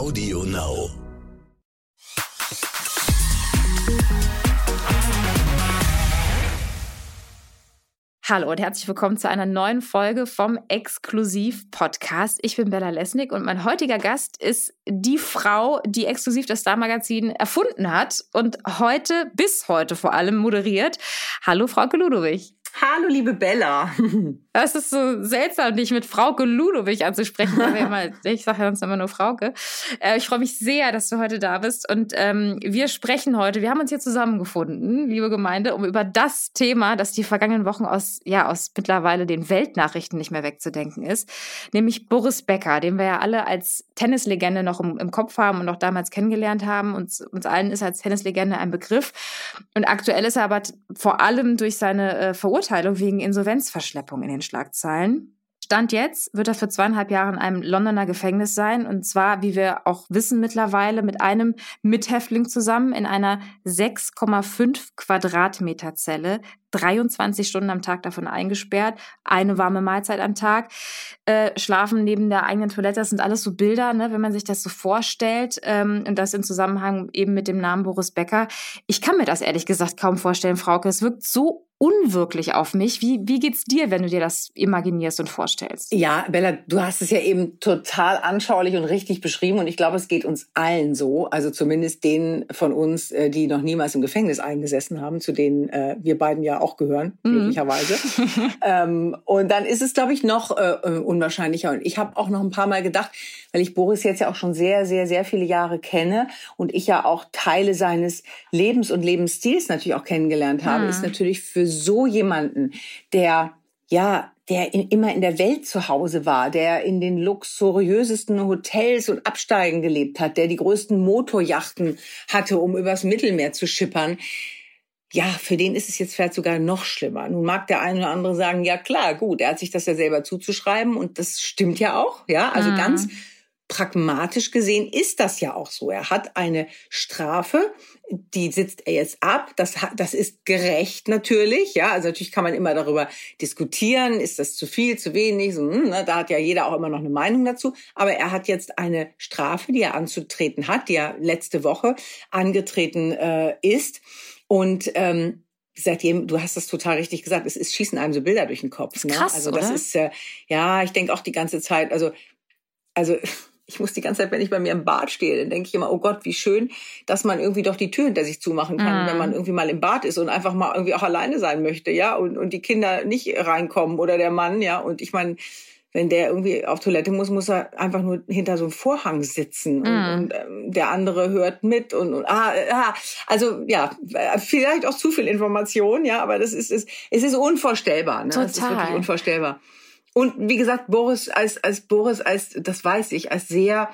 Audio Now. Hallo und herzlich willkommen zu einer neuen Folge vom Exklusiv-Podcast. Ich bin Bella Lesnick und mein heutiger Gast ist die Frau, die exklusiv das Star-Magazin erfunden hat und heute, bis heute vor allem, moderiert. Hallo, Frau Ludowig. Hallo, liebe Bella. Das ist so seltsam, dich mit Frauke Ludowig anzusprechen. Immer, ich sage ja sonst immer nur Frauke. Äh, ich freue mich sehr, dass du heute da bist. Und ähm, wir sprechen heute, wir haben uns hier zusammengefunden, liebe Gemeinde, um über das Thema, das die vergangenen Wochen aus, ja, aus mittlerweile den Weltnachrichten nicht mehr wegzudenken ist, nämlich Boris Becker, den wir ja alle als Tennislegende noch im, im Kopf haben und auch damals kennengelernt haben. Uns, uns allen ist als Tennislegende ein Begriff. Und aktuell ist er aber vor allem durch seine äh, Verurteilung wegen Insolvenzverschleppung in den Schlagzeilen. Stand jetzt wird er für zweieinhalb Jahre in einem Londoner Gefängnis sein. Und zwar, wie wir auch wissen mittlerweile, mit einem Mithäftling zusammen in einer 6,5 Quadratmeter Zelle. 23 Stunden am Tag davon eingesperrt, eine warme Mahlzeit am Tag, äh, schlafen neben der eigenen Toilette. Das sind alles so Bilder, ne, wenn man sich das so vorstellt. Ähm, und das in Zusammenhang eben mit dem Namen Boris Becker. Ich kann mir das ehrlich gesagt kaum vorstellen, Frauke. Es wirkt so unwirklich auf mich. Wie, wie geht's dir, wenn du dir das imaginierst und vorstellst? Ja, Bella, du hast es ja eben total anschaulich und richtig beschrieben und ich glaube, es geht uns allen so, also zumindest denen von uns, äh, die noch niemals im Gefängnis eingesessen haben, zu denen äh, wir beiden ja auch gehören, mhm. glücklicherweise. ähm, und dann ist es, glaube ich, noch äh, äh, unwahrscheinlicher. Und ich habe auch noch ein paar Mal gedacht, weil ich Boris jetzt ja auch schon sehr, sehr, sehr viele Jahre kenne und ich ja auch Teile seines Lebens und Lebensstils natürlich auch kennengelernt habe, mhm. ist natürlich für so jemanden, der ja, der in, immer in der Welt zu Hause war, der in den luxuriösesten Hotels und Absteigen gelebt hat, der die größten Motorjachten hatte, um übers Mittelmeer zu schippern. Ja, für den ist es jetzt vielleicht sogar noch schlimmer. Nun mag der eine oder andere sagen, ja klar, gut, er hat sich das ja selber zuzuschreiben und das stimmt ja auch, ja, also mhm. ganz pragmatisch gesehen ist das ja auch so. Er hat eine Strafe, die sitzt er jetzt ab. Das, das ist gerecht natürlich. Ja, also natürlich kann man immer darüber diskutieren. Ist das zu viel, zu wenig? So, hm, ne, da hat ja jeder auch immer noch eine Meinung dazu. Aber er hat jetzt eine Strafe, die er anzutreten hat, die er letzte Woche angetreten äh, ist. Und ähm, seitdem, du hast das total richtig gesagt, es ist schießen einem so Bilder durch den Kopf. Ne? Krass, also das oder? ist äh, ja, ich denke auch die ganze Zeit, also also ich muss die ganze Zeit, wenn ich bei mir im Bad stehe, dann denke ich immer, oh Gott, wie schön, dass man irgendwie doch die Tür hinter sich zumachen kann, mm. wenn man irgendwie mal im Bad ist und einfach mal irgendwie auch alleine sein möchte, ja, und, und die Kinder nicht reinkommen oder der Mann, ja, und ich meine, wenn der irgendwie auf Toilette muss, muss er einfach nur hinter so einem Vorhang sitzen und, mm. und ähm, der andere hört mit und, und ah, ah, also ja, vielleicht auch zu viel Information, ja, aber das ist, ist es ist unvorstellbar, ne? Total. Das ist wirklich unvorstellbar. Und wie gesagt, Boris als, als Boris als, das weiß ich, als sehr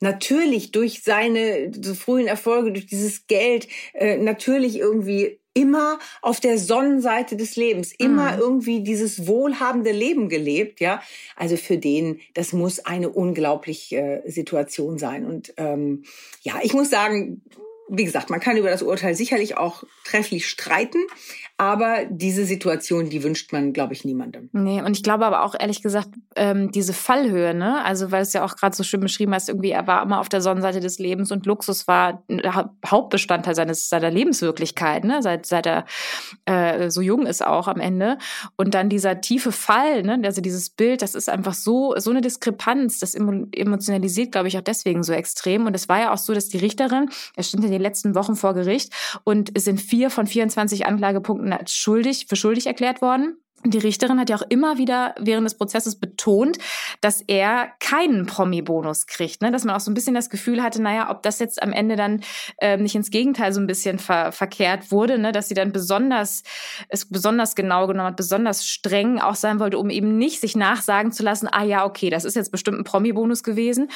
natürlich durch seine so frühen Erfolge, durch dieses Geld, äh, natürlich irgendwie immer auf der Sonnenseite des Lebens, immer mhm. irgendwie dieses wohlhabende Leben gelebt, ja. Also für den, das muss eine unglaubliche äh, Situation sein. Und ähm, ja, ich muss sagen, wie gesagt, man kann über das Urteil sicherlich auch trefflich streiten, aber diese Situation, die wünscht man, glaube ich, niemandem. Nee, und ich glaube aber auch ehrlich gesagt, ähm, diese Fallhöhe, ne? Also, weil es ja auch gerade so schön beschrieben hast, irgendwie, er war immer auf der Sonnenseite des Lebens und Luxus war Hauptbestandteil seines, seiner Lebenswirklichkeit, ne? Seit, seit er äh, so jung ist auch am Ende. Und dann dieser tiefe Fall, ne? Also dieses Bild, das ist einfach so, so eine Diskrepanz, das emotionalisiert, glaube ich, auch deswegen so extrem. Und es war ja auch so, dass die Richterin, er stand in den letzten Wochen vor Gericht und es sind vier von 24 Anklagepunkten als schuldig, für schuldig erklärt worden. Die Richterin hat ja auch immer wieder während des Prozesses betont, dass er keinen Promi-Bonus kriegt. Ne? Dass man auch so ein bisschen das Gefühl hatte, naja, ob das jetzt am Ende dann äh, nicht ins Gegenteil so ein bisschen ver verkehrt wurde, ne? dass sie dann besonders, es besonders genau genommen hat, besonders streng auch sein wollte, um eben nicht sich nachsagen zu lassen, ah ja, okay, das ist jetzt bestimmt ein Promi-Bonus gewesen.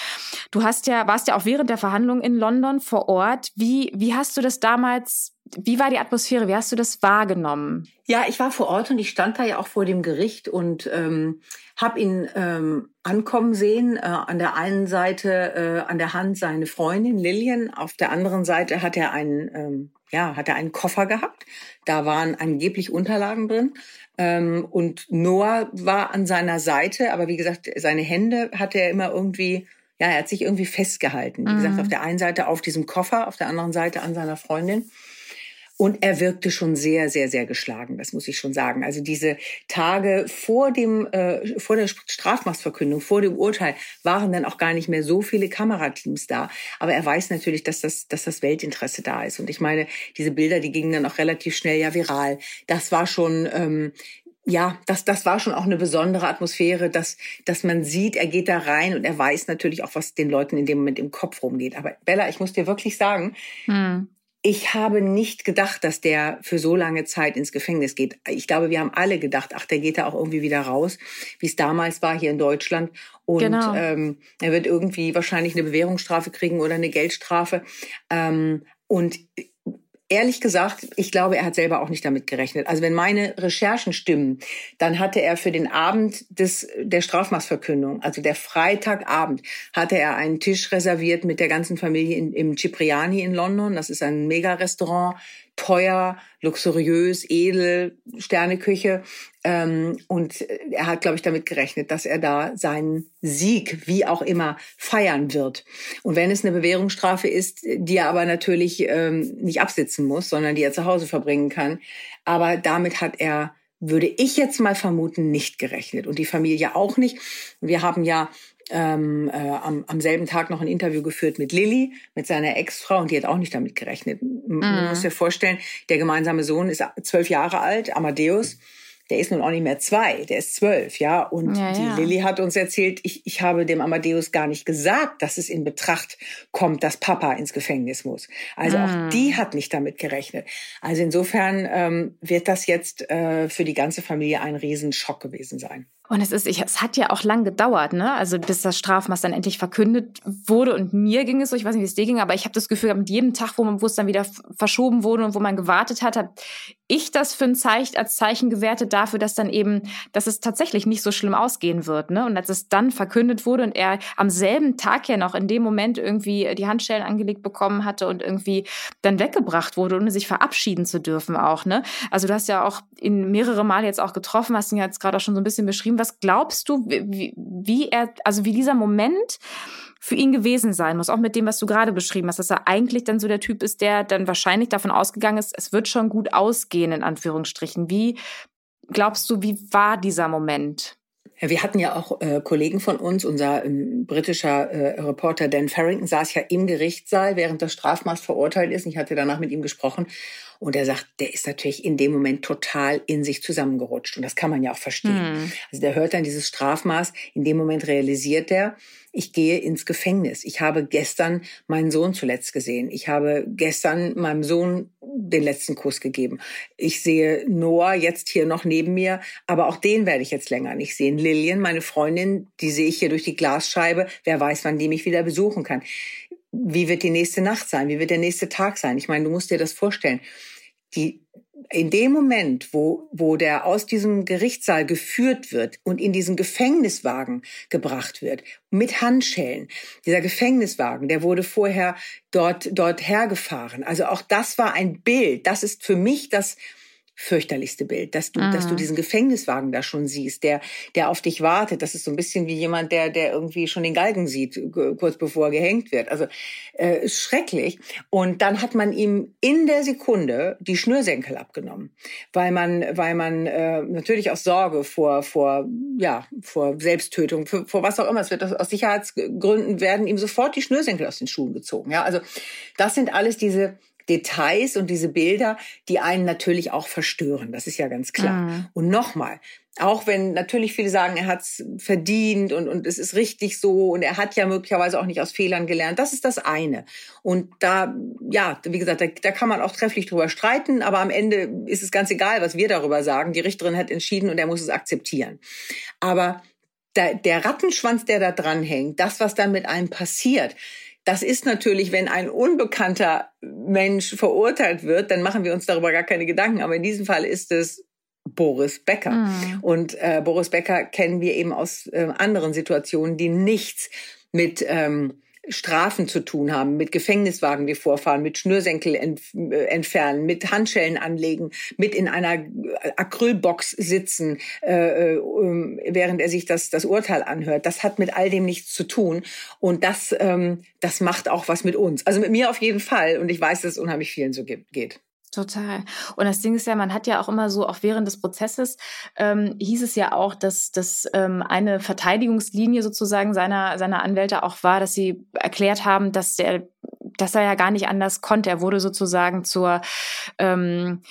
Du hast ja, warst ja auch während der Verhandlung in London vor Ort. Wie, wie hast du das damals wie war die Atmosphäre? Wie hast du das wahrgenommen? Ja, ich war vor Ort und ich stand da ja auch vor dem Gericht und ähm, habe ihn ähm, ankommen sehen. Äh, an der einen Seite äh, an der Hand seine Freundin Lillian, auf der anderen Seite hat er einen, ähm, ja, hat er einen Koffer gehabt. Da waren angeblich Unterlagen drin. Ähm, und Noah war an seiner Seite, aber wie gesagt, seine Hände hatte er immer irgendwie ja, er hat sich irgendwie festgehalten. Wie mhm. gesagt, auf der einen Seite auf diesem Koffer, auf der anderen Seite an seiner Freundin. Und er wirkte schon sehr, sehr, sehr geschlagen, das muss ich schon sagen. Also diese Tage vor dem, äh, vor der Strafmachtsverkündung, vor dem Urteil, waren dann auch gar nicht mehr so viele Kamerateams da. Aber er weiß natürlich, dass das, dass das Weltinteresse da ist. Und ich meine, diese Bilder, die gingen dann auch relativ schnell ja viral. Das war schon, ähm, ja, das, das war schon auch eine besondere Atmosphäre, dass, dass man sieht, er geht da rein und er weiß natürlich auch, was den Leuten in dem Moment im Kopf rumgeht. Aber Bella, ich muss dir wirklich sagen, hm ich habe nicht gedacht, dass der für so lange Zeit ins Gefängnis geht. Ich glaube, wir haben alle gedacht, ach, der geht da auch irgendwie wieder raus, wie es damals war hier in Deutschland. Und genau. ähm, er wird irgendwie wahrscheinlich eine Bewährungsstrafe kriegen oder eine Geldstrafe. Ähm, und ehrlich gesagt, ich glaube, er hat selber auch nicht damit gerechnet. Also wenn meine Recherchen stimmen, dann hatte er für den Abend des, der Strafmaßverkündung, also der Freitagabend, hatte er einen Tisch reserviert mit der ganzen Familie in, im Cipriani in London. Das ist ein Mega-Restaurant teuer, luxuriös, edel, Sterneküche. Ähm, und er hat, glaube ich, damit gerechnet, dass er da seinen Sieg, wie auch immer, feiern wird. Und wenn es eine Bewährungsstrafe ist, die er aber natürlich ähm, nicht absitzen muss, sondern die er zu Hause verbringen kann, aber damit hat er würde ich jetzt mal vermuten, nicht gerechnet. Und die Familie auch nicht. Wir haben ja ähm, äh, am, am selben Tag noch ein Interview geführt mit Lilly, mit seiner Ex-Frau, und die hat auch nicht damit gerechnet. Man mhm. muss sich vorstellen, der gemeinsame Sohn ist zwölf Jahre alt, Amadeus der ist nun auch nicht mehr zwei, der ist zwölf, ja. Und ja, die ja. Lilly hat uns erzählt, ich, ich habe dem Amadeus gar nicht gesagt, dass es in Betracht kommt, dass Papa ins Gefängnis muss. Also mm. auch die hat nicht damit gerechnet. Also insofern ähm, wird das jetzt äh, für die ganze Familie ein Riesenschock gewesen sein. Und es ist, ich, es hat ja auch lang gedauert, ne? Also bis das Strafmaß dann endlich verkündet wurde. Und mir ging es so, ich weiß nicht, wie es dir ging, aber ich habe das Gefühl, mit jedem Tag, wo, man, wo es dann wieder verschoben wurde und wo man gewartet hat, habe ich das für ein Zeichen, als Zeichen gewertet dafür, dass dann eben, dass es tatsächlich nicht so schlimm ausgehen wird, ne? Und als es dann verkündet wurde und er am selben Tag ja noch in dem Moment irgendwie die Handschellen angelegt bekommen hatte und irgendwie dann weggebracht wurde, ohne sich verabschieden zu dürfen auch, ne? Also du hast ja auch in mehrere Mal jetzt auch getroffen, hast ihn jetzt gerade auch schon so ein bisschen beschrieben, was glaubst du, wie, wie er, also wie dieser Moment für ihn gewesen sein muss, auch mit dem, was du gerade beschrieben hast, dass er eigentlich dann so der Typ ist, der dann wahrscheinlich davon ausgegangen ist, es wird schon gut ausgehen, in Anführungsstrichen. Wie glaubst du, wie war dieser Moment? Wir hatten ja auch äh, Kollegen von uns, unser ähm, britischer äh, Reporter Dan Farrington saß ja im Gerichtssaal, während das Strafmaß verurteilt ist. Ich hatte danach mit ihm gesprochen und er sagt, der ist natürlich in dem Moment total in sich zusammengerutscht. Und das kann man ja auch verstehen. Mhm. Also der hört dann dieses Strafmaß. In dem Moment realisiert er, ich gehe ins Gefängnis. Ich habe gestern meinen Sohn zuletzt gesehen. Ich habe gestern meinem Sohn den letzten Kuss gegeben. Ich sehe Noah jetzt hier noch neben mir, aber auch den werde ich jetzt länger nicht sehen. Lillian, meine Freundin, die sehe ich hier durch die Glasscheibe. Wer weiß, wann die mich wieder besuchen kann. Wie wird die nächste Nacht sein? Wie wird der nächste Tag sein? Ich meine, du musst dir das vorstellen die in dem Moment, wo, wo der aus diesem Gerichtssaal geführt wird und in diesen Gefängniswagen gebracht wird, mit Handschellen, dieser Gefängniswagen, der wurde vorher dort, dort hergefahren. Also auch das war ein Bild. Das ist für mich das, fürchterlichste Bild, dass du, mhm. dass du mhm. diesen Gefängniswagen da schon siehst, der, der auf dich wartet. Das ist so ein bisschen wie jemand, der, der irgendwie schon den Galgen sieht, kurz bevor er gehängt wird. Also äh, schrecklich. Und dann hat man ihm in der Sekunde die Schnürsenkel abgenommen, weil man, weil man äh, natürlich aus Sorge vor, vor, ja, vor Selbsttötung, vor, vor was auch immer, es wird aus Sicherheitsgründen werden ihm sofort die Schnürsenkel aus den Schuhen gezogen. Ja, also das sind alles diese Details und diese Bilder, die einen natürlich auch verstören. Das ist ja ganz klar. Mhm. Und nochmal, auch wenn natürlich viele sagen, er hat es verdient und, und es ist richtig so und er hat ja möglicherweise auch nicht aus Fehlern gelernt. Das ist das eine. Und da, ja, wie gesagt, da, da kann man auch trefflich drüber streiten, aber am Ende ist es ganz egal, was wir darüber sagen. Die Richterin hat entschieden und er muss es akzeptieren. Aber der, der Rattenschwanz, der da dran hängt, das, was dann mit einem passiert, das ist natürlich, wenn ein unbekannter Mensch verurteilt wird, dann machen wir uns darüber gar keine Gedanken. Aber in diesem Fall ist es Boris Becker. Mhm. Und äh, Boris Becker kennen wir eben aus äh, anderen Situationen, die nichts mit ähm, Strafen zu tun haben, mit Gefängniswagen, die vorfahren, mit Schnürsenkel ent, äh, entfernen, mit Handschellen anlegen, mit in einer Acrylbox sitzen, äh, äh, während er sich das, das Urteil anhört. Das hat mit all dem nichts zu tun. Und das, ähm, das macht auch was mit uns. Also mit mir auf jeden Fall. Und ich weiß, dass es unheimlich vielen so geht. Total. Und das Ding ist ja, man hat ja auch immer so, auch während des Prozesses ähm, hieß es ja auch, dass, dass ähm, eine Verteidigungslinie sozusagen seiner, seiner Anwälte auch war, dass sie erklärt haben, dass der, dass er ja gar nicht anders konnte. Er wurde sozusagen zur ähm,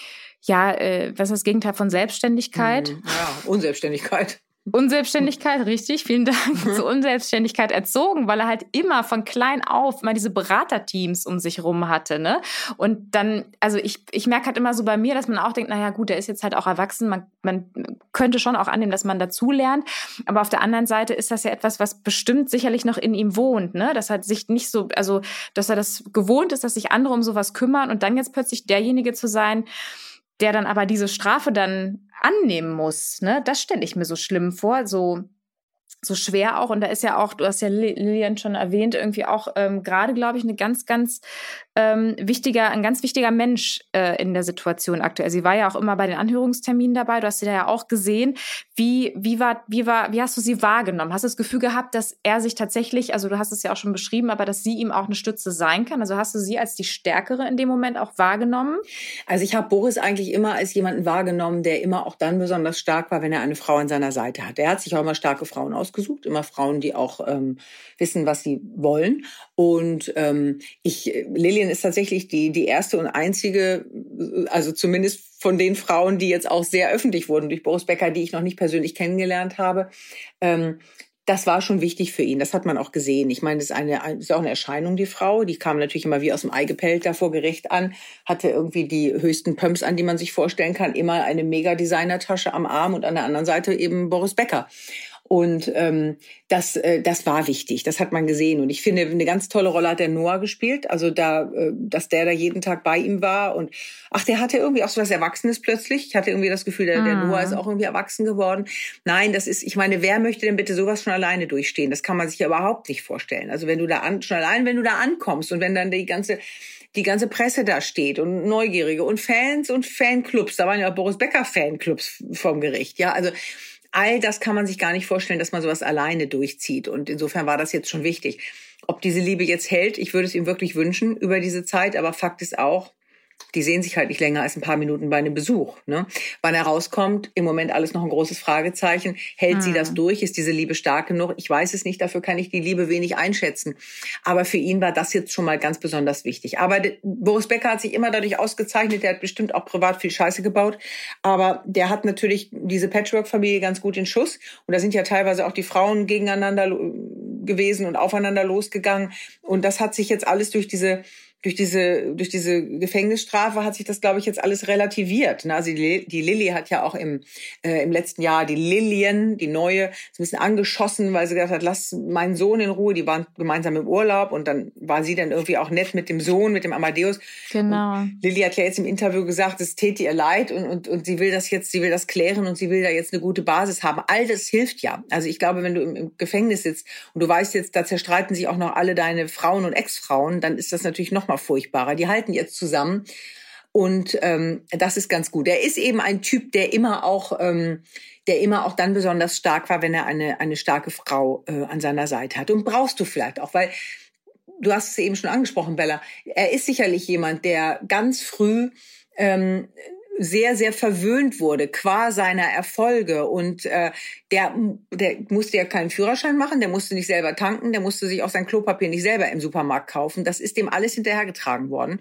ja, äh, was ist das Gegenteil von Selbstständigkeit? Mhm. Ja, Unselbstständigkeit. Unselbstständigkeit, richtig, vielen Dank, zur Unselbstständigkeit erzogen, weil er halt immer von klein auf mal diese Beraterteams um sich rum hatte, ne? Und dann, also ich, ich merke halt immer so bei mir, dass man auch denkt, naja gut, der ist jetzt halt auch erwachsen, man, man könnte schon auch annehmen, dass man dazulernt, aber auf der anderen Seite ist das ja etwas, was bestimmt sicherlich noch in ihm wohnt, ne? Dass er sich nicht so, also, dass er das gewohnt ist, dass sich andere um sowas kümmern und dann jetzt plötzlich derjenige zu sein, der dann aber diese Strafe dann annehmen muss, ne, das stelle ich mir so schlimm vor, so so schwer auch. Und da ist ja auch, du hast ja Lilian schon erwähnt, irgendwie auch ähm, gerade, glaube ich, eine ganz, ganz ähm, wichtiger, ein ganz wichtiger Mensch äh, in der Situation aktuell. Sie war ja auch immer bei den Anhörungsterminen dabei. Du hast sie da ja auch gesehen. Wie, wie war, wie war, wie hast du sie wahrgenommen? Hast du das Gefühl gehabt, dass er sich tatsächlich, also du hast es ja auch schon beschrieben, aber dass sie ihm auch eine Stütze sein kann? Also hast du sie als die Stärkere in dem Moment auch wahrgenommen? Also ich habe Boris eigentlich immer als jemanden wahrgenommen, der immer auch dann besonders stark war, wenn er eine Frau an seiner Seite hat. Er hat sich auch immer starke Frauen ausgesucht, immer Frauen, die auch ähm, wissen, was sie wollen. Und ähm, ich, Lilian Lillian ist tatsächlich die, die erste und einzige, also zumindest von den Frauen, die jetzt auch sehr öffentlich wurden durch Boris Becker, die ich noch nicht persönlich kennengelernt habe. Ähm, das war schon wichtig für ihn. Das hat man auch gesehen. Ich meine, das ist, eine, das ist auch eine Erscheinung, die Frau. Die kam natürlich immer wie aus dem Ei gepellt da vor Gericht an, hatte irgendwie die höchsten Pumps an, die man sich vorstellen kann, immer eine Mega-Designer-Tasche am Arm und an der anderen Seite eben Boris Becker. Und ähm, das, äh, das war wichtig, das hat man gesehen. Und ich finde, eine ganz tolle Rolle hat der Noah gespielt. Also da, äh, dass der da jeden Tag bei ihm war. Und ach, der hatte irgendwie auch so was Erwachsenes plötzlich. Ich hatte irgendwie das Gefühl, der, der Noah ist ah. auch irgendwie erwachsen geworden. Nein, das ist, ich meine, wer möchte denn bitte sowas schon alleine durchstehen? Das kann man sich ja überhaupt nicht vorstellen. Also wenn du da an, schon allein, wenn du da ankommst und wenn dann die ganze die ganze Presse da steht und Neugierige und Fans und Fanclubs, da waren ja auch Boris Becker Fanclubs vom Gericht, ja, also all das kann man sich gar nicht vorstellen, dass man sowas alleine durchzieht. Und insofern war das jetzt schon wichtig. Ob diese Liebe jetzt hält, ich würde es ihm wirklich wünschen über diese Zeit, aber Fakt ist auch, die sehen sich halt nicht länger als ein paar Minuten bei einem Besuch. Ne? Wann er rauskommt, im Moment alles noch ein großes Fragezeichen. Hält mhm. sie das hm. durch? Ist diese Liebe stark genug? Ich weiß es nicht, dafür kann ich die Liebe wenig einschätzen. Aber für ihn war das jetzt schon mal ganz besonders wichtig. Aber Boris Becker hat sich immer dadurch ausgezeichnet, der hat bestimmt auch privat viel Scheiße gebaut. Aber der hat natürlich diese Patchwork-Familie ganz gut in Schuss. Und da sind ja teilweise auch die Frauen gegeneinander gewesen und aufeinander losgegangen. Und das hat sich jetzt alles durch diese durch diese, durch diese Gefängnisstrafe hat sich das, glaube ich, jetzt alles relativiert. Also die, die Lilly hat ja auch im, äh, im letzten Jahr die Lillian, die neue, ist ein bisschen angeschossen, weil sie gesagt hat, lass meinen Sohn in Ruhe. Die waren gemeinsam im Urlaub und dann war sie dann irgendwie auch nett mit dem Sohn, mit dem Amadeus. Genau. Und Lilly hat ja jetzt im Interview gesagt, es täte ihr leid und, und, und sie will das jetzt, sie will das klären und sie will da jetzt eine gute Basis haben. All das hilft ja. Also ich glaube, wenn du im, im Gefängnis sitzt und du weißt jetzt, da zerstreiten sich auch noch alle deine Frauen und Ex-Frauen, dann ist das natürlich noch mal furchtbarer. Die halten jetzt zusammen. Und ähm, das ist ganz gut. Er ist eben ein Typ, der immer auch, ähm, der immer auch dann besonders stark war, wenn er eine, eine starke Frau äh, an seiner Seite hat. Und brauchst du vielleicht auch, weil du hast es eben schon angesprochen, Bella. Er ist sicherlich jemand, der ganz früh ähm, sehr, sehr verwöhnt wurde qua seiner Erfolge. Und äh, der, der musste ja keinen Führerschein machen, der musste nicht selber tanken, der musste sich auch sein Klopapier nicht selber im Supermarkt kaufen. Das ist dem alles hinterhergetragen worden.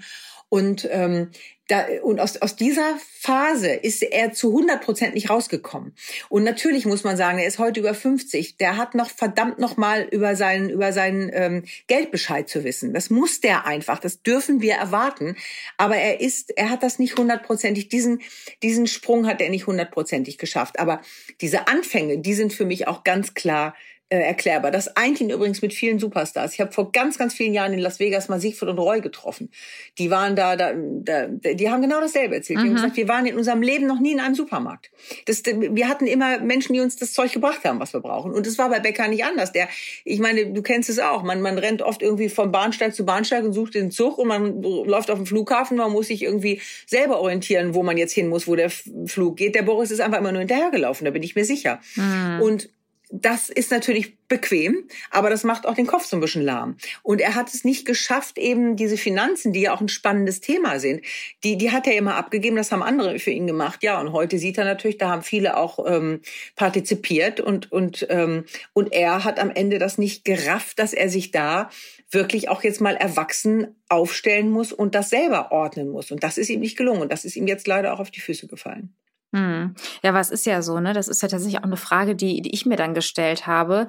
Und, ähm, da, und aus, aus dieser Phase ist er zu 100 Prozent nicht rausgekommen. Und natürlich muss man sagen, er ist heute über 50. Der hat noch verdammt noch mal über seinen, über seinen ähm, Geldbescheid zu wissen. Das muss der einfach. Das dürfen wir erwarten. Aber er ist, er hat das nicht hundertprozentig, diesen, diesen Sprung hat er nicht hundertprozentig geschafft. Aber diese Anfänge, die sind für mich auch ganz klar äh, erklärbar. Das eint ihn übrigens mit vielen Superstars. Ich habe vor ganz, ganz vielen Jahren in Las Vegas mal Siegfried und Roy getroffen. Die waren da, da, da die haben genau dasselbe erzählt. Mhm. Die haben mhm. gesagt, wir waren in unserem Leben noch nie in einem Supermarkt. Das, wir hatten immer Menschen, die uns das Zeug gebracht haben, was wir brauchen. Und das war bei Becker nicht anders. Der, ich meine, du kennst es auch. Man, man rennt oft irgendwie vom Bahnsteig zu Bahnsteig und sucht den Zug und man läuft auf dem Flughafen. Man muss sich irgendwie selber orientieren, wo man jetzt hin muss, wo der Flug geht. Der Boris ist einfach immer nur hinterhergelaufen, da bin ich mir sicher. Mhm. Und das ist natürlich bequem, aber das macht auch den Kopf so ein bisschen lahm. Und er hat es nicht geschafft, eben diese Finanzen, die ja auch ein spannendes Thema sind, die, die hat er immer abgegeben, das haben andere für ihn gemacht. Ja, und heute sieht er natürlich, da haben viele auch ähm, partizipiert und, und, ähm, und er hat am Ende das nicht gerafft, dass er sich da wirklich auch jetzt mal erwachsen aufstellen muss und das selber ordnen muss. Und das ist ihm nicht gelungen. Und das ist ihm jetzt leider auch auf die Füße gefallen. Hm. Ja, was ist ja so, ne? Das ist ja tatsächlich auch eine Frage, die, die ich mir dann gestellt habe,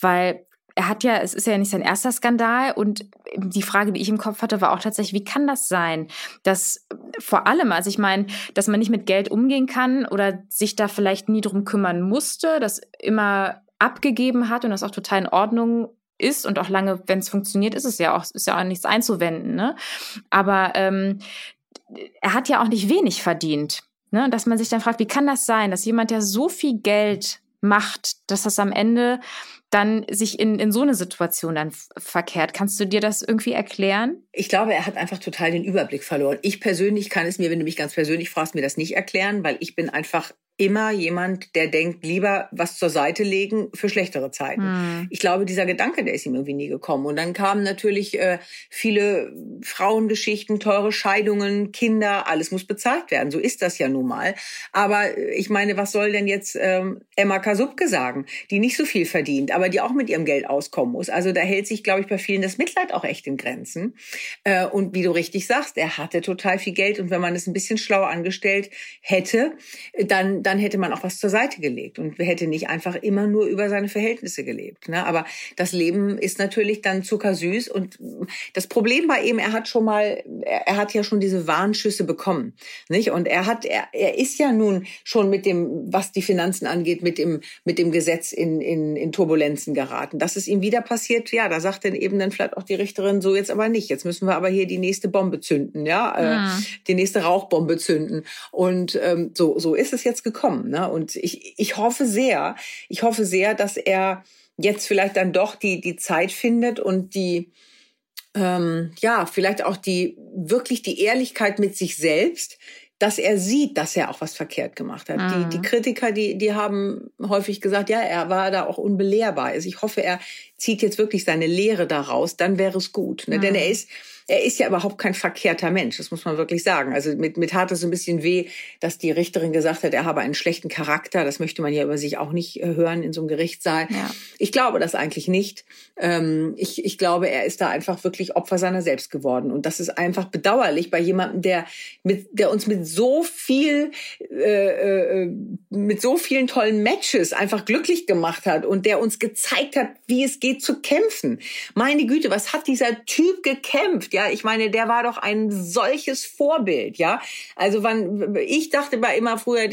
weil er hat ja, es ist ja nicht sein erster Skandal und die Frage, die ich im Kopf hatte, war auch tatsächlich, wie kann das sein, dass vor allem, also ich meine, dass man nicht mit Geld umgehen kann oder sich da vielleicht nie drum kümmern musste, das immer abgegeben hat und das auch total in Ordnung ist und auch lange, wenn es funktioniert, ist es ja auch, ist ja auch nichts einzuwenden, ne? Aber ähm, er hat ja auch nicht wenig verdient. Ne? Dass man sich dann fragt, wie kann das sein, dass jemand, der so viel Geld macht, dass das am Ende dann sich in, in so eine Situation dann verkehrt. Kannst du dir das irgendwie erklären? Ich glaube, er hat einfach total den Überblick verloren. Ich persönlich kann es mir, wenn du mich ganz persönlich fragst, mir das nicht erklären, weil ich bin einfach immer jemand, der denkt, lieber was zur Seite legen für schlechtere Zeiten. Mhm. Ich glaube, dieser Gedanke, der ist ihm irgendwie nie gekommen. Und dann kamen natürlich äh, viele Frauengeschichten, teure Scheidungen, Kinder, alles muss bezahlt werden. So ist das ja nun mal. Aber äh, ich meine, was soll denn jetzt ähm, Emma Kasubke sagen, die nicht so viel verdient, aber die auch mit ihrem Geld auskommen muss? Also da hält sich, glaube ich, bei vielen das Mitleid auch echt in Grenzen. Äh, und wie du richtig sagst, er hatte total viel Geld. Und wenn man es ein bisschen schlauer angestellt hätte, dann dann hätte man auch was zur Seite gelegt und hätte nicht einfach immer nur über seine Verhältnisse gelebt. Ne? Aber das Leben ist natürlich dann zuckersüß und das Problem bei ihm, er hat schon mal, er, er hat ja schon diese Warnschüsse bekommen, nicht? Und er hat, er, er ist ja nun schon mit dem, was die Finanzen angeht, mit dem, mit dem Gesetz in, in, in Turbulenzen geraten. Dass es ihm wieder passiert, ja, da sagt dann eben dann vielleicht auch die Richterin so jetzt aber nicht. Jetzt müssen wir aber hier die nächste Bombe zünden, ja, mhm. äh, die nächste Rauchbombe zünden. Und ähm, so, so ist es jetzt gekommen gekommen. Ne? Und ich, ich hoffe sehr, ich hoffe sehr, dass er jetzt vielleicht dann doch die, die Zeit findet und die, ähm, ja, vielleicht auch die, wirklich die Ehrlichkeit mit sich selbst, dass er sieht, dass er auch was verkehrt gemacht hat. Mhm. Die, die Kritiker, die, die haben häufig gesagt, ja, er war da auch unbelehrbar. Also ich hoffe, er zieht jetzt wirklich seine Lehre daraus, dann wäre es gut. Ne? Mhm. Denn er ist, er ist ja überhaupt kein verkehrter Mensch, das muss man wirklich sagen. Also mit, mit tat es ein bisschen weh, dass die Richterin gesagt hat, er habe einen schlechten Charakter. Das möchte man ja über sich auch nicht äh, hören in so einem Gerichtssaal. Ja. Ich glaube das eigentlich nicht. Ähm, ich, ich glaube, er ist da einfach wirklich Opfer seiner selbst geworden. Und das ist einfach bedauerlich bei jemandem, der, mit, der uns mit so viel, äh, äh, mit so vielen tollen Matches einfach glücklich gemacht hat und der uns gezeigt hat, wie es geht zu kämpfen. Meine Güte, was hat dieser Typ gekämpft? Ja, ich meine, der war doch ein solches Vorbild, ja. Also wann, ich dachte bei immer früher,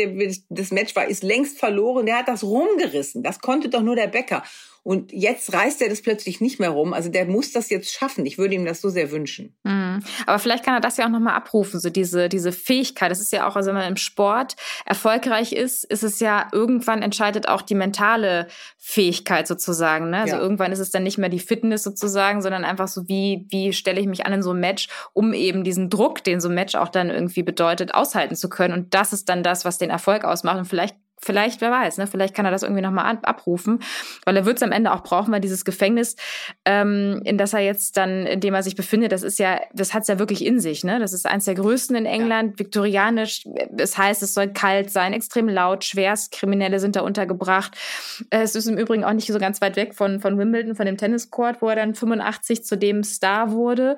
das Match war, ist längst verloren. Der hat das rumgerissen. Das konnte doch nur der Bäcker. Und jetzt reißt er das plötzlich nicht mehr rum. Also der muss das jetzt schaffen. Ich würde ihm das so sehr wünschen. Mhm. Aber vielleicht kann er das ja auch nochmal abrufen, so diese, diese Fähigkeit. Das ist ja auch, also wenn man im Sport erfolgreich ist, ist es ja irgendwann entscheidet auch die mentale Fähigkeit sozusagen. Ne? Also ja. irgendwann ist es dann nicht mehr die Fitness sozusagen, sondern einfach so, wie, wie stelle ich mich an in so einem Match, um eben diesen Druck, den so ein Match auch dann irgendwie bedeutet, aushalten zu können. Und das ist dann das, was den Erfolg ausmacht. Und vielleicht vielleicht, wer weiß, ne, vielleicht kann er das irgendwie nochmal abrufen, weil er wird es am Ende auch brauchen, weil dieses Gefängnis, ähm, in das er jetzt dann, in dem er sich befindet, das ist ja, das hat es ja wirklich in sich, ne? Das ist eins der größten in England, ja. viktorianisch. Das heißt, es soll kalt sein, extrem laut, Schwerstkriminelle sind da untergebracht. Es ist im Übrigen auch nicht so ganz weit weg von, von Wimbledon, von dem Tenniscourt, wo er dann 85 zu dem Star wurde.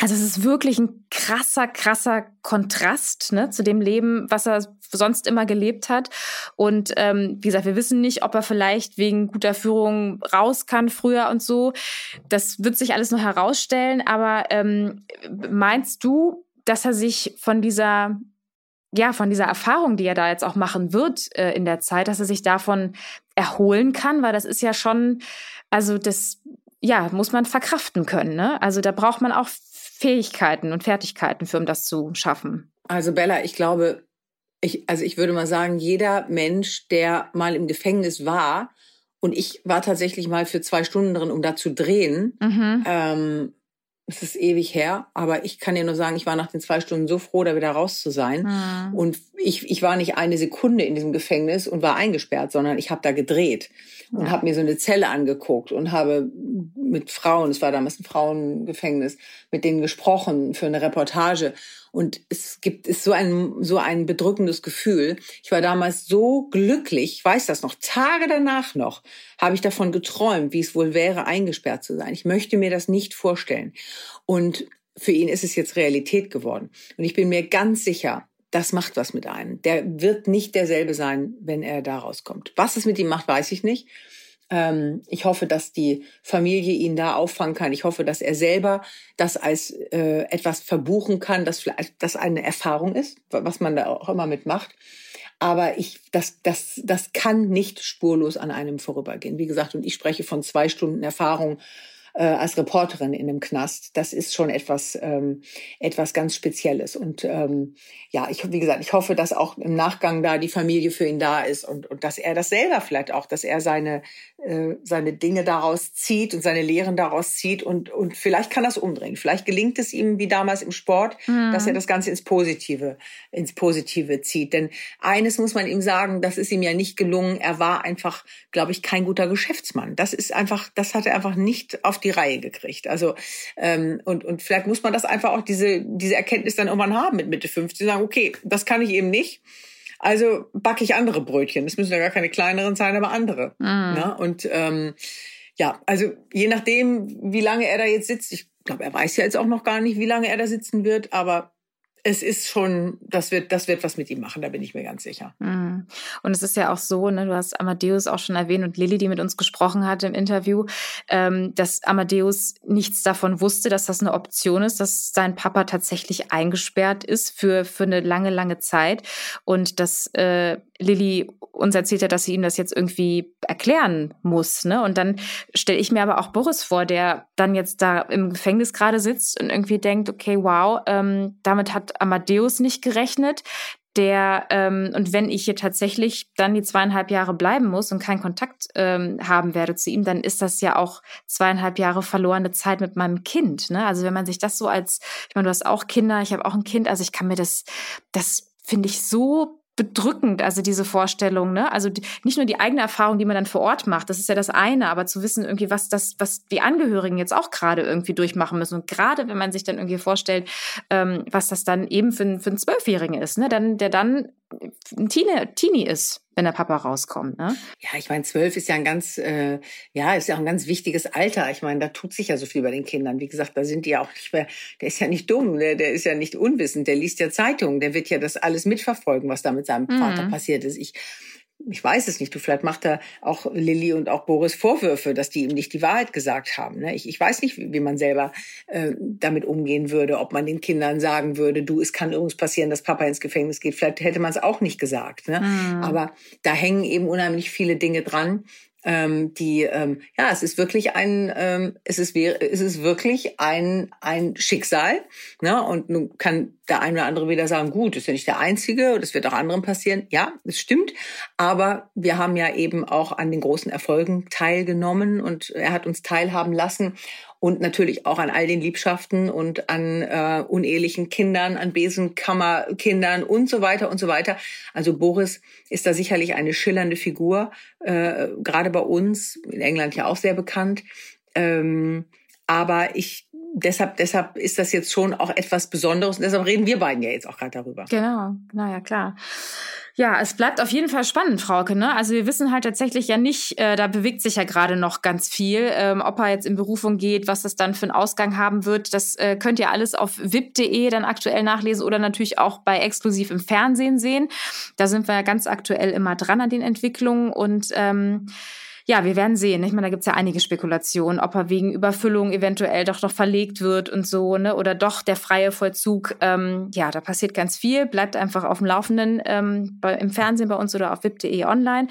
Also es ist wirklich ein krasser, krasser Kontrast ne, zu dem Leben, was er sonst immer gelebt hat. Und ähm, wie gesagt, wir wissen nicht, ob er vielleicht wegen guter Führung raus kann früher und so. Das wird sich alles noch herausstellen. Aber ähm, meinst du, dass er sich von dieser ja, von dieser Erfahrung, die er da jetzt auch machen wird äh, in der Zeit, dass er sich davon erholen kann, weil das ist ja schon, also das, ja, muss man verkraften können. Ne? Also da braucht man auch Fähigkeiten und Fertigkeiten für, um das zu schaffen. Also Bella, ich glaube, ich, also ich würde mal sagen, jeder Mensch, der mal im Gefängnis war, und ich war tatsächlich mal für zwei Stunden drin, um da zu drehen, mhm. ähm, es ist ewig her, aber ich kann dir nur sagen, ich war nach den zwei Stunden so froh, da wieder raus zu sein. Mhm. Und ich, ich war nicht eine Sekunde in diesem Gefängnis und war eingesperrt, sondern ich habe da gedreht und ja. habe mir so eine Zelle angeguckt und habe mit Frauen, es war damals ein Frauengefängnis, mit denen gesprochen für eine Reportage. Und es gibt ist so ein so ein bedrückendes Gefühl. Ich war damals so glücklich, ich weiß das noch, Tage danach noch, habe ich davon geträumt, wie es wohl wäre, eingesperrt zu sein. Ich möchte mir das nicht vorstellen. Und für ihn ist es jetzt Realität geworden. Und ich bin mir ganz sicher, das macht was mit einem. Der wird nicht derselbe sein, wenn er da rauskommt. Was es mit ihm macht, weiß ich nicht. Ähm, ich hoffe, dass die Familie ihn da auffangen kann. Ich hoffe, dass er selber das als äh, etwas verbuchen kann, dass das eine Erfahrung ist, was man da auch immer mitmacht. Aber ich, das, das, das kann nicht spurlos an einem vorübergehen. Wie gesagt, und ich spreche von zwei Stunden Erfahrung äh, als Reporterin in einem Knast. Das ist schon etwas, ähm, etwas ganz Spezielles. Und ähm, ja, ich, wie gesagt, ich hoffe, dass auch im Nachgang da die Familie für ihn da ist und, und dass er das selber vielleicht auch, dass er seine, äh, seine Dinge daraus zieht und seine Lehren daraus zieht und, und vielleicht kann das umdrehen. Vielleicht gelingt es ihm wie damals im Sport, mhm. dass er das Ganze ins Positive, ins Positive zieht. Denn eines muss man ihm sagen, das ist ihm ja nicht gelungen. Er war einfach, glaube ich, kein guter Geschäftsmann. Das ist einfach, das hat er einfach nicht auf die Reihe gekriegt. Also ähm, und und vielleicht muss man das einfach auch diese diese Erkenntnis dann irgendwann haben mit Mitte 50 sagen, okay, das kann ich eben nicht. Also backe ich andere Brötchen. Das müssen ja gar keine kleineren sein, aber andere. Mhm. Ne? Und ähm, ja, also je nachdem, wie lange er da jetzt sitzt, ich glaube, er weiß ja jetzt auch noch gar nicht, wie lange er da sitzen wird, aber es ist schon, das wird, das wird was mit ihm machen, da bin ich mir ganz sicher. Mhm. Und es ist ja auch so, ne, du hast Amadeus auch schon erwähnt und Lilly, die mit uns gesprochen hat im Interview, ähm, dass Amadeus nichts davon wusste, dass das eine Option ist, dass sein Papa tatsächlich eingesperrt ist für, für eine lange, lange Zeit und dass äh, Lilly uns erzählt hat, dass sie ihm das jetzt irgendwie erklären muss. Ne? Und dann stelle ich mir aber auch Boris vor, der dann jetzt da im Gefängnis gerade sitzt und irgendwie denkt, okay, wow, ähm, damit hat Amadeus nicht gerechnet. Der, ähm, und wenn ich hier tatsächlich dann die zweieinhalb Jahre bleiben muss und keinen Kontakt ähm, haben werde zu ihm, dann ist das ja auch zweieinhalb Jahre verlorene Zeit mit meinem Kind. Ne? Also wenn man sich das so als, ich meine, du hast auch Kinder, ich habe auch ein Kind, also ich kann mir das, das finde ich so bedrückend, also diese Vorstellung, ne? Also nicht nur die eigene Erfahrung, die man dann vor Ort macht, das ist ja das eine, aber zu wissen irgendwie, was das, was die Angehörigen jetzt auch gerade irgendwie durchmachen müssen. Und gerade wenn man sich dann irgendwie vorstellt, ähm, was das dann eben für, für einen Zwölfjährigen ist, ne? Dann, der dann ein Teenie, Teenie ist, wenn der Papa rauskommt. Ne? Ja, ich meine, zwölf ist ja ein ganz, äh, ja, ist ja auch ein ganz wichtiges Alter. Ich meine, da tut sich ja so viel bei den Kindern. Wie gesagt, da sind die ja auch nicht mehr, der ist ja nicht dumm, der, der ist ja nicht unwissend, der liest ja Zeitungen, der wird ja das alles mitverfolgen, was da mit seinem mhm. Vater passiert ist. Ich ich weiß es nicht, du vielleicht macht da auch Lilly und auch Boris Vorwürfe, dass die ihm nicht die Wahrheit gesagt haben. Ne? Ich, ich weiß nicht, wie, wie man selber äh, damit umgehen würde, ob man den Kindern sagen würde, du, es kann irgendwas passieren, dass Papa ins Gefängnis geht. Vielleicht hätte man es auch nicht gesagt. Ne? Mhm. Aber da hängen eben unheimlich viele Dinge dran, ähm, die ähm, ja es ist wirklich ein ähm, es ist es ist wirklich ein ein Schicksal ne? Und nun kann der eine oder andere wieder sagen gut ist ja nicht der einzige das wird auch anderen passieren. Ja es stimmt. Aber wir haben ja eben auch an den großen Erfolgen teilgenommen und er hat uns teilhaben lassen und natürlich auch an all den Liebschaften und an äh, unehelichen Kindern, an Besenkammerkindern und so weiter und so weiter. Also Boris ist da sicherlich eine schillernde Figur, äh, gerade bei uns, in England ja auch sehr bekannt. Ähm, aber ich deshalb, deshalb ist das jetzt schon auch etwas Besonderes und deshalb reden wir beiden ja jetzt auch gerade darüber. Genau, naja, klar. Ja, es bleibt auf jeden Fall spannend, Frauke. Ne? Also wir wissen halt tatsächlich ja nicht, äh, da bewegt sich ja gerade noch ganz viel, ähm, ob er jetzt in Berufung geht, was das dann für einen Ausgang haben wird. Das äh, könnt ihr alles auf vip.de dann aktuell nachlesen oder natürlich auch bei Exklusiv im Fernsehen sehen. Da sind wir ja ganz aktuell immer dran an den Entwicklungen und ähm, ja, wir werden sehen. Ich meine, da gibt es ja einige Spekulationen, ob er wegen Überfüllung eventuell doch noch verlegt wird und so, ne? Oder doch der freie Vollzug. Ähm, ja, da passiert ganz viel. Bleibt einfach auf dem Laufenden ähm, bei, im Fernsehen bei uns oder auf wip.de online.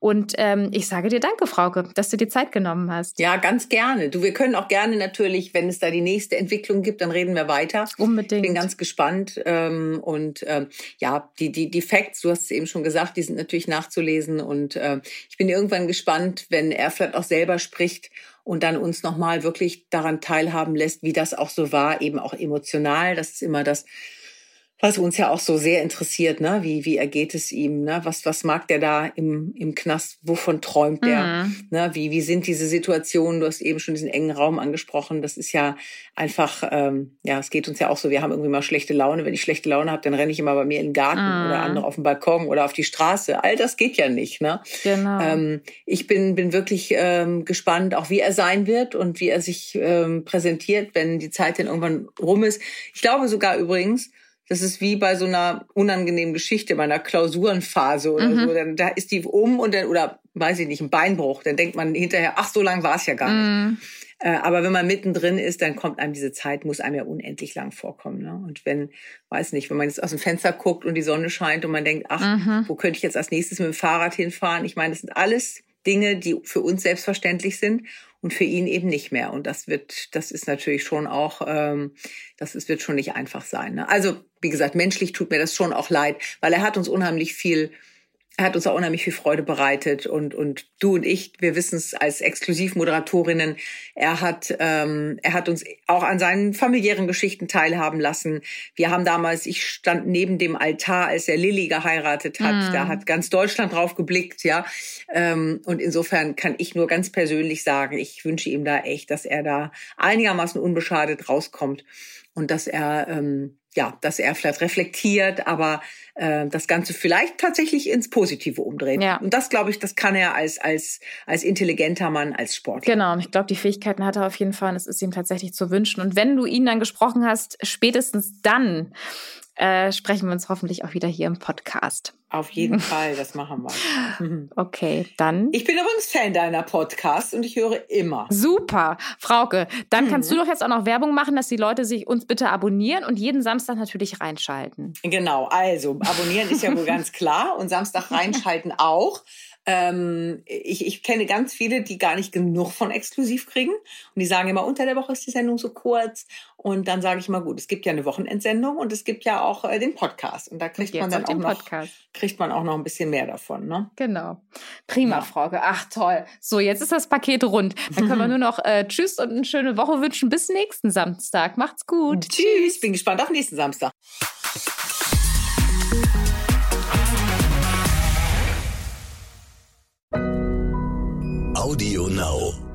Und ähm, ich sage dir danke, Frauke, dass du dir Zeit genommen hast. Ja, ganz gerne. Du, wir können auch gerne natürlich, wenn es da die nächste Entwicklung gibt, dann reden wir weiter. Unbedingt. Ich bin ganz gespannt. Ähm, und ähm, ja, die, die, die Facts, du hast es eben schon gesagt, die sind natürlich nachzulesen. Und äh, ich bin irgendwann gespannt, wenn er vielleicht auch selber spricht und dann uns nochmal wirklich daran teilhaben lässt, wie das auch so war, eben auch emotional. Das ist immer das, was uns ja auch so sehr interessiert, ne? Wie, wie ergeht es ihm? Ne? Was, was mag der da im, im Knast? Wovon träumt der? Mhm. Ne? Wie, wie sind diese Situationen? Du hast eben schon diesen engen Raum angesprochen. Das ist ja einfach, ähm, ja, es geht uns ja auch so. Wir haben irgendwie mal schlechte Laune. Wenn ich schlechte Laune habe, dann renne ich immer bei mir in den Garten mhm. oder andere auf den Balkon oder auf die Straße. All das geht ja nicht. Ne? Genau. Ähm, ich bin, bin wirklich ähm, gespannt, auch wie er sein wird und wie er sich ähm, präsentiert, wenn die Zeit dann irgendwann rum ist. Ich glaube sogar übrigens, das ist wie bei so einer unangenehmen Geschichte, bei einer Klausurenphase oder mhm. so. Dann, da ist die um und dann, oder weiß ich nicht, ein Beinbruch. Dann denkt man hinterher, ach, so lang war es ja gar nicht. Mhm. Äh, aber wenn man mittendrin ist, dann kommt einem diese Zeit, muss einem ja unendlich lang vorkommen. Ne? Und wenn, weiß nicht, wenn man jetzt aus dem Fenster guckt und die Sonne scheint und man denkt, ach, mhm. wo könnte ich jetzt als nächstes mit dem Fahrrad hinfahren? Ich meine, das sind alles Dinge, die für uns selbstverständlich sind und für ihn eben nicht mehr. Und das wird, das ist natürlich schon auch, ähm, das ist, wird schon nicht einfach sein. Ne? Also wie gesagt, menschlich tut mir das schon auch leid, weil er hat uns unheimlich viel er hat uns auch unheimlich viel Freude bereitet und und du und ich, wir wissen es als Exklusivmoderatorinnen. Er hat ähm, er hat uns auch an seinen familiären Geschichten teilhaben lassen. Wir haben damals, ich stand neben dem Altar, als er Lilly geheiratet hat. Mm. Da hat ganz Deutschland drauf geblickt, ja. Ähm, und insofern kann ich nur ganz persönlich sagen, ich wünsche ihm da echt, dass er da einigermaßen unbeschadet rauskommt und dass er ähm, ja, dass er vielleicht reflektiert, aber äh, das Ganze vielleicht tatsächlich ins Positive umdreht. Ja. Und das glaube ich, das kann er als als als intelligenter Mann, als Sportler. Genau, und ich glaube, die Fähigkeiten hat er auf jeden Fall. Und es ist ihm tatsächlich zu wünschen. Und wenn du ihn dann gesprochen hast, spätestens dann äh, sprechen wir uns hoffentlich auch wieder hier im Podcast. Auf jeden Fall, das machen wir. okay, dann. Ich bin übrigens Fan deiner Podcasts und ich höre immer. Super, Frauke. Dann mhm. kannst du doch jetzt auch noch Werbung machen, dass die Leute sich uns bitte abonnieren und jeden Samstag natürlich reinschalten. Genau, also abonnieren ist ja wohl ganz klar und Samstag reinschalten auch. Ähm, ich, ich kenne ganz viele, die gar nicht genug von exklusiv kriegen. Und die sagen immer, unter der Woche ist die Sendung so kurz. Und dann sage ich mal, gut, es gibt ja eine Wochenendsendung und es gibt ja auch äh, den Podcast. Und da kriegt man dann auch noch, Podcast. kriegt man auch noch ein bisschen mehr davon. Ne? Genau. Prima, ja. Frauke. Ach toll. So, jetzt ist das Paket rund. Dann können wir nur noch äh, Tschüss und eine schöne Woche wünschen. Bis nächsten Samstag. Macht's gut. Tschüss. Bin gespannt auf nächsten Samstag. Now.